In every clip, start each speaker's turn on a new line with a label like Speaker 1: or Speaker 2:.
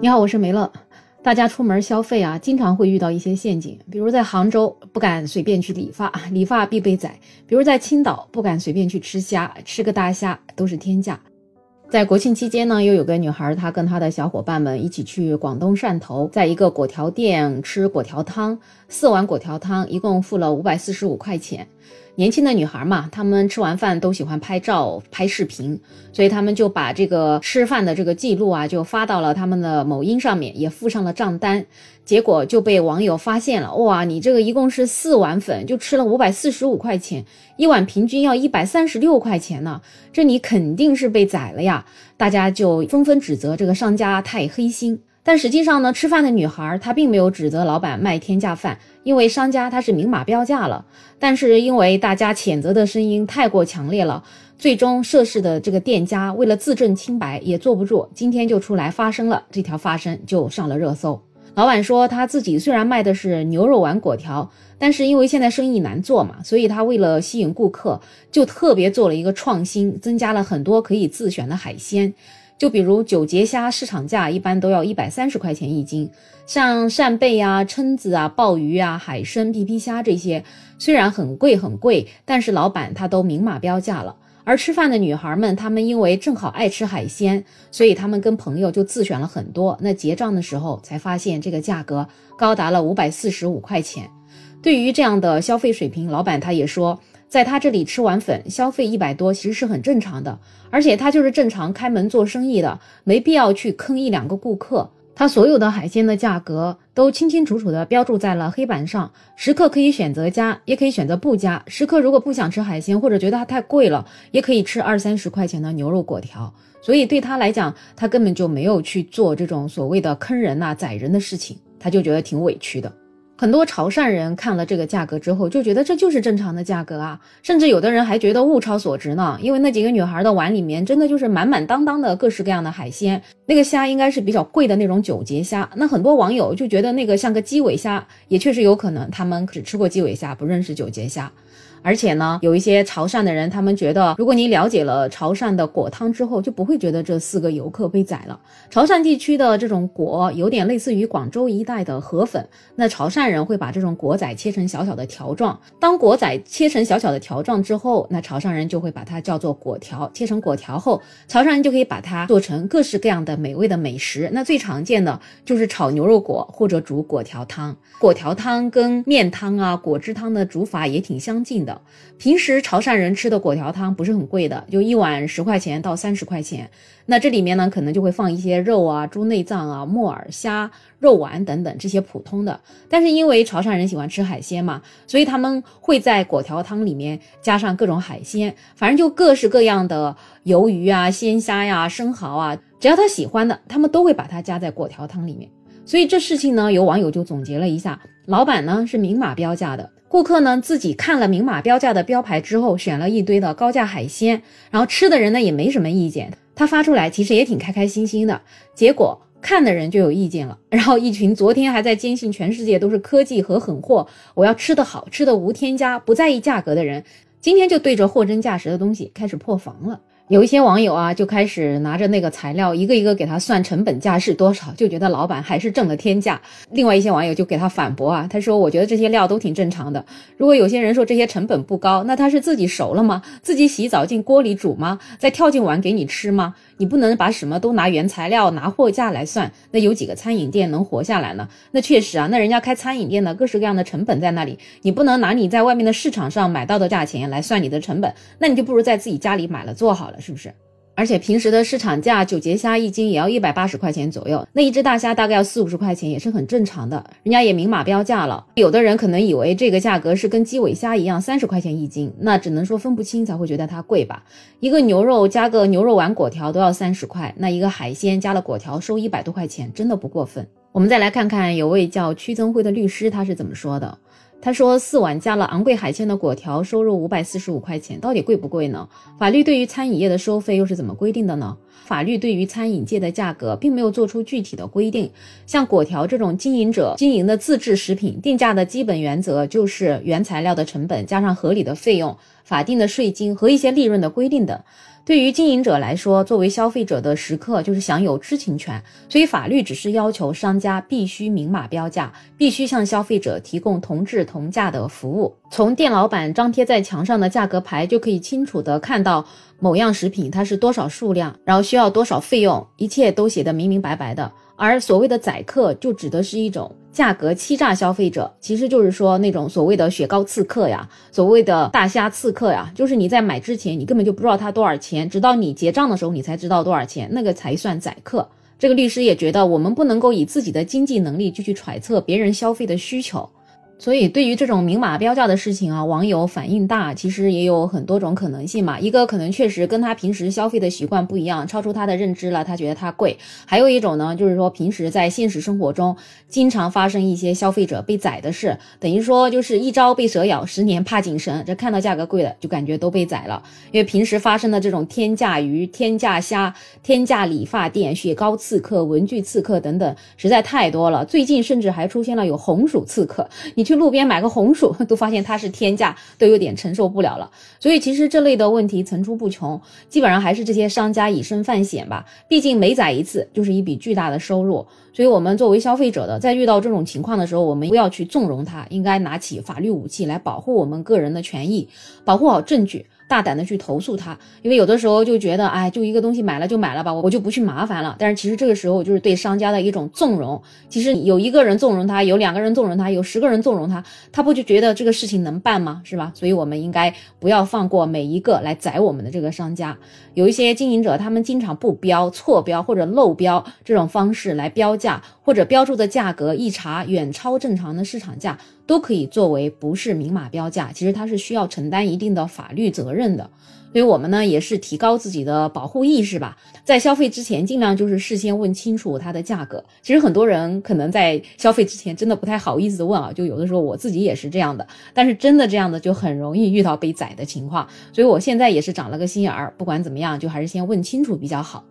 Speaker 1: 你好，我是梅乐。大家出门消费啊，经常会遇到一些陷阱，比如在杭州不敢随便去理发，理发必被宰；比如在青岛不敢随便去吃虾，吃个大虾都是天价。在国庆期间呢，又有个女孩，她跟她的小伙伴们一起去广东汕头，在一个果条店吃果条汤，四碗果条汤一共付了五百四十五块钱。年轻的女孩嘛，她们吃完饭都喜欢拍照、拍视频，所以她们就把这个吃饭的这个记录啊，就发到了他们的某音上面，也附上了账单。结果就被网友发现了，哇，你这个一共是四碗粉，就吃了五百四十五块钱，一碗平均要一百三十六块钱呢，这你肯定是被宰了呀！大家就纷纷指责这个商家太黑心。但实际上呢，吃饭的女孩她并没有指责老板卖天价饭，因为商家他是明码标价了。但是因为大家谴责的声音太过强烈了，最终涉事的这个店家为了自证清白也坐不住，今天就出来发声了。这条发声就上了热搜。老板说他自己虽然卖的是牛肉丸果条，但是因为现在生意难做嘛，所以他为了吸引顾客，就特别做了一个创新，增加了很多可以自选的海鲜。就比如九节虾市场价一般都要一百三十块钱一斤，像扇贝啊、蛏子啊、鲍鱼啊、海参、皮皮虾这些，虽然很贵很贵，但是老板他都明码标价了。而吃饭的女孩们，她们因为正好爱吃海鲜，所以她们跟朋友就自选了很多。那结账的时候才发现，这个价格高达了五百四十五块钱。对于这样的消费水平，老板他也说。在他这里吃碗粉消费一百多，其实是很正常的，而且他就是正常开门做生意的，没必要去坑一两个顾客。他所有的海鲜的价格都清清楚楚的标注在了黑板上，食客可以选择加，也可以选择不加。食客如果不想吃海鲜，或者觉得它太贵了，也可以吃二三十块钱的牛肉果条。所以对他来讲，他根本就没有去做这种所谓的坑人呐、宰人的事情，他就觉得挺委屈的。很多潮汕人看了这个价格之后，就觉得这就是正常的价格啊，甚至有的人还觉得物超所值呢。因为那几个女孩的碗里面真的就是满满当当的各式各样的海鲜，那个虾应该是比较贵的那种九节虾。那很多网友就觉得那个像个鸡尾虾，也确实有可能他们只吃过鸡尾虾，不认识九节虾。而且呢，有一些潮汕的人，他们觉得，如果你了解了潮汕的果汤之后，就不会觉得这四个游客被宰了。潮汕地区的这种果有点类似于广州一带的河粉，那潮汕人会把这种果仔切成小小的条状。当果仔切成小小的条状之后，那潮汕人就会把它叫做果条。切成果条后，潮汕人就可以把它做成各式各样的美味的美食。那最常见的就是炒牛肉果或者煮果条汤。果条汤跟面汤啊、果汁汤的煮法也挺相近。的平时潮汕人吃的果条汤不是很贵的，就一碗十块钱到三十块钱。那这里面呢，可能就会放一些肉啊、猪内脏啊、木耳、虾、肉丸等等这些普通的。但是因为潮汕人喜欢吃海鲜嘛，所以他们会在果条汤里面加上各种海鲜，反正就各式各样的鱿鱼啊、鲜虾呀、生蚝啊，只要他喜欢的，他们都会把它加在果条汤里面。所以这事情呢，有网友就总结了一下，老板呢是明码标价的。顾客呢自己看了明码标价的标牌之后，选了一堆的高价海鲜，然后吃的人呢也没什么意见，他发出来其实也挺开开心心的。结果看的人就有意见了，然后一群昨天还在坚信全世界都是科技和狠货，我要吃的好吃的无添加，不在意价格的人，今天就对着货真价实的东西开始破防了。有一些网友啊，就开始拿着那个材料一个一个给他算成本价是多少，就觉得老板还是挣了天价。另外一些网友就给他反驳啊，他说：“我觉得这些料都挺正常的。如果有些人说这些成本不高，那他是自己熟了吗？自己洗澡进锅里煮吗？再跳进碗给你吃吗？你不能把什么都拿原材料、拿货价来算。那有几个餐饮店能活下来呢？那确实啊，那人家开餐饮店的各式各样的成本在那里，你不能拿你在外面的市场上买到的价钱来算你的成本，那你就不如在自己家里买了做好了”是不是？而且平时的市场价九节虾一斤也要一百八十块钱左右，那一只大虾大概要四五十块钱，也是很正常的。人家也明码标价了。有的人可能以为这个价格是跟鸡尾虾一样，三十块钱一斤，那只能说分不清才会觉得它贵吧。一个牛肉加个牛肉丸果条都要三十块，那一个海鲜加了果条收一百多块钱，真的不过分。我们再来看看有位叫屈增辉的律师他是怎么说的。他说：“四碗加了昂贵海鲜的果条，收入五百四十五块钱，到底贵不贵呢？法律对于餐饮业的收费又是怎么规定的呢？法律对于餐饮界的价格并没有做出具体的规定。像果条这种经营者经营的自制食品，定价的基本原则就是原材料的成本加上合理的费用。”法定的税金和一些利润的规定等。对于经营者来说，作为消费者的食客就是享有知情权，所以法律只是要求商家必须明码标价，必须向消费者提供同质同价的服务。从店老板张贴在墙上的价格牌就可以清楚的看到某样食品它是多少数量，然后需要多少费用，一切都写得明明白白的。而所谓的宰客，就指的是一种价格欺诈消费者，其实就是说那种所谓的雪糕刺客呀，所谓的大虾刺客呀，就是你在买之前，你根本就不知道它多少钱，直到你结账的时候，你才知道多少钱，那个才算宰客。这个律师也觉得，我们不能够以自己的经济能力就去揣测别人消费的需求。所以，对于这种明码标价的事情啊，网友反应大，其实也有很多种可能性嘛。一个可能确实跟他平时消费的习惯不一样，超出他的认知了，他觉得它贵。还有一种呢，就是说平时在现实生活中经常发生一些消费者被宰的事，等于说就是一朝被蛇咬，十年怕井绳。这看到价格贵了，就感觉都被宰了。因为平时发生的这种天价鱼、天价虾、天价理发店、雪糕刺客、文具刺客等等，实在太多了。最近甚至还出现了有红薯刺客，你。去路边买个红薯，都发现它是天价，都有点承受不了了。所以其实这类的问题层出不穷，基本上还是这些商家以身犯险吧。毕竟每宰一次就是一笔巨大的收入，所以我们作为消费者的，在遇到这种情况的时候，我们不要去纵容他，应该拿起法律武器来保护我们个人的权益，保护好证据。大胆的去投诉他，因为有的时候就觉得，哎，就一个东西买了就买了吧，我我就不去麻烦了。但是其实这个时候就是对商家的一种纵容。其实有一个人纵容他，有两个人纵容他，有十个人纵容他，他不就觉得这个事情能办吗？是吧？所以我们应该不要放过每一个来宰我们的这个商家。有一些经营者，他们经常不标、错标或者漏标这种方式来标价，或者标注的价格一查远超正常的市场价。都可以作为不是明码标价，其实它是需要承担一定的法律责任认的。所以我们呢也是提高自己的保护意识吧，在消费之前尽量就是事先问清楚它的价格。其实很多人可能在消费之前真的不太好意思问啊，就有的时候我自己也是这样的。但是真的这样的就很容易遇到被宰的情况，所以我现在也是长了个心眼儿，不管怎么样就还是先问清楚比较好。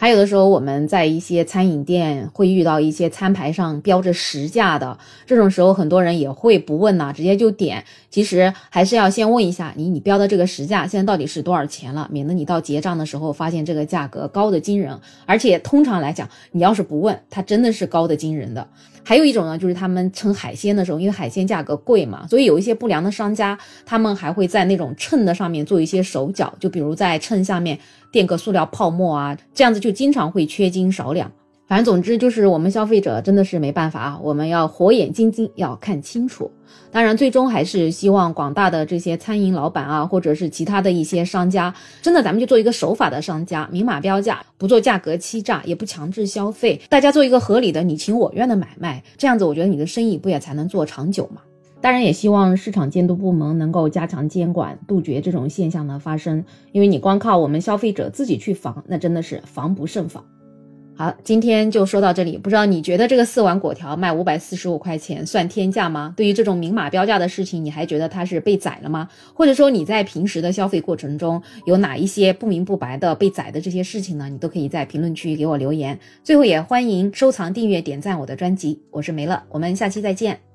Speaker 1: 还有的时候，我们在一些餐饮店会遇到一些餐牌上标着实价的，这种时候很多人也会不问呐，直接就点。其实还是要先问一下你，你标的这个实价现在到底是多少钱了，免得你到结账的时候发现这个价格高的惊人。而且通常来讲，你要是不问，它真的是高的惊人的。还有一种呢，就是他们称海鲜的时候，因为海鲜价格贵嘛，所以有一些不良的商家，他们还会在那种秤的上面做一些手脚，就比如在秤下面垫个塑料泡沫啊，这样子就经常会缺斤少两。反正总之就是我们消费者真的是没办法啊，我们要火眼金睛，要看清楚。当然，最终还是希望广大的这些餐饮老板啊，或者是其他的一些商家，真的咱们就做一个守法的商家，明码标价，不做价格欺诈，也不强制消费，大家做一个合理的你情我愿的买卖，这样子我觉得你的生意不也才能做长久嘛？当然，也希望市场监督部门能够加强监管，杜绝这种现象的发生，因为你光靠我们消费者自己去防，那真的是防不胜防。好，今天就说到这里。不知道你觉得这个四碗果条卖五百四十五块钱算天价吗？对于这种明码标价的事情，你还觉得它是被宰了吗？或者说你在平时的消费过程中有哪一些不明不白的被宰的这些事情呢？你都可以在评论区给我留言。最后也欢迎收藏、订阅、点赞我的专辑。我是梅乐，我们下期再见。